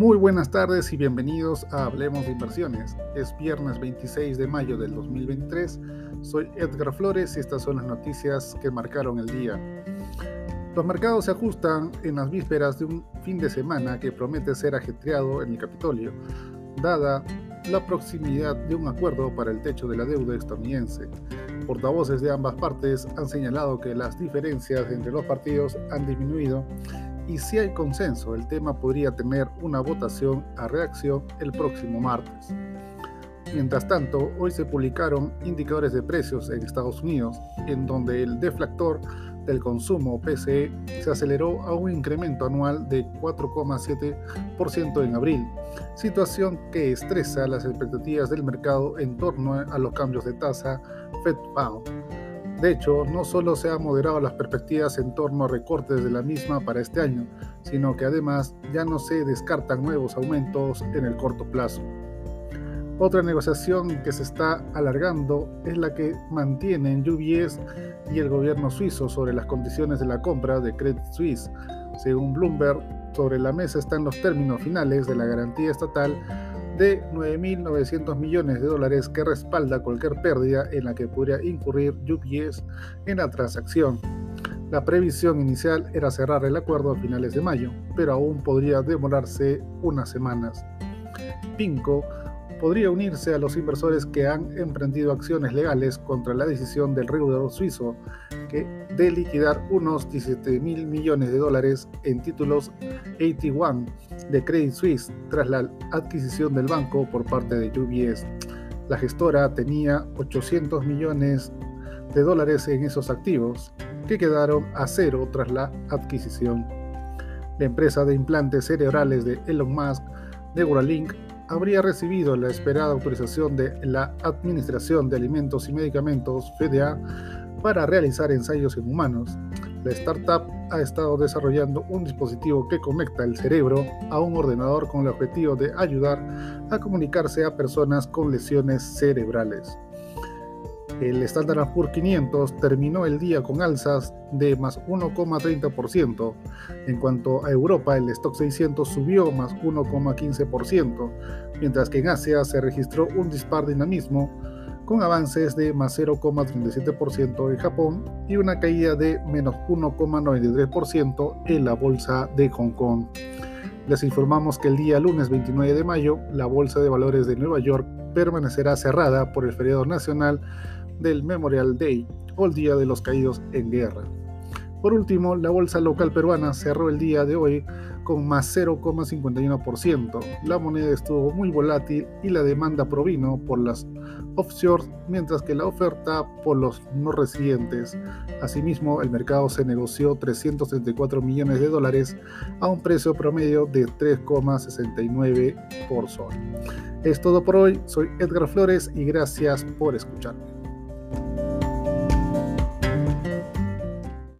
Muy buenas tardes y bienvenidos a Hablemos de Inversiones. Es viernes 26 de mayo del 2023. Soy Edgar Flores y estas son las noticias que marcaron el día. Los mercados se ajustan en las vísperas de un fin de semana que promete ser ajetreado en el Capitolio, dada la proximidad de un acuerdo para el techo de la deuda estadounidense. Portavoces de ambas partes han señalado que las diferencias entre los partidos han disminuido y si hay consenso, el tema podría tener una votación a reacción el próximo martes. Mientras tanto, hoy se publicaron indicadores de precios en Estados Unidos, en donde el deflactor del consumo PCE se aceleró a un incremento anual de 4,7% en abril, situación que estresa las expectativas del mercado en torno a los cambios de tasa Fed-Pound. De hecho, no solo se han moderado las perspectivas en torno a recortes de la misma para este año, sino que además ya no se descartan nuevos aumentos en el corto plazo. Otra negociación que se está alargando es la que mantienen UBS y el gobierno suizo sobre las condiciones de la compra de Credit Suisse. Según Bloomberg, sobre la mesa están los términos finales de la garantía estatal de 9.900 millones de dólares que respalda cualquier pérdida en la que podría incurrir UPS en la transacción. La previsión inicial era cerrar el acuerdo a finales de mayo, pero aún podría demorarse unas semanas. Pinco podría unirse a los inversores que han emprendido acciones legales contra la decisión del regulador suizo de liquidar unos 17 mil millones de dólares en títulos AT1 de Credit Suisse tras la adquisición del banco por parte de UBS. La gestora tenía 800 millones de dólares en esos activos que quedaron a cero tras la adquisición. La empresa de implantes cerebrales de Elon Musk, Neuralink, habría recibido la esperada autorización de la Administración de Alimentos y Medicamentos, FDA, para realizar ensayos en humanos. La startup ha estado desarrollando un dispositivo que conecta el cerebro a un ordenador con el objetivo de ayudar a comunicarse a personas con lesiones cerebrales. El Standard Poor's 500 terminó el día con alzas de más 1,30%. En cuanto a Europa, el Stock 600 subió más 1,15%, mientras que en Asia se registró un dispar dinamismo con avances de más 0,37% en Japón y una caída de menos 1,93% en la bolsa de Hong Kong. Les informamos que el día lunes 29 de mayo, la Bolsa de Valores de Nueva York permanecerá cerrada por el feriado nacional del Memorial Day o el Día de los Caídos en Guerra. Por último, la bolsa local peruana cerró el día de hoy con más 0,51%. La moneda estuvo muy volátil y la demanda provino por las offshore, mientras que la oferta por los no residentes. Asimismo, el mercado se negoció 334 millones de dólares a un precio promedio de 3,69 por sol. Es todo por hoy, soy Edgar Flores y gracias por escucharme.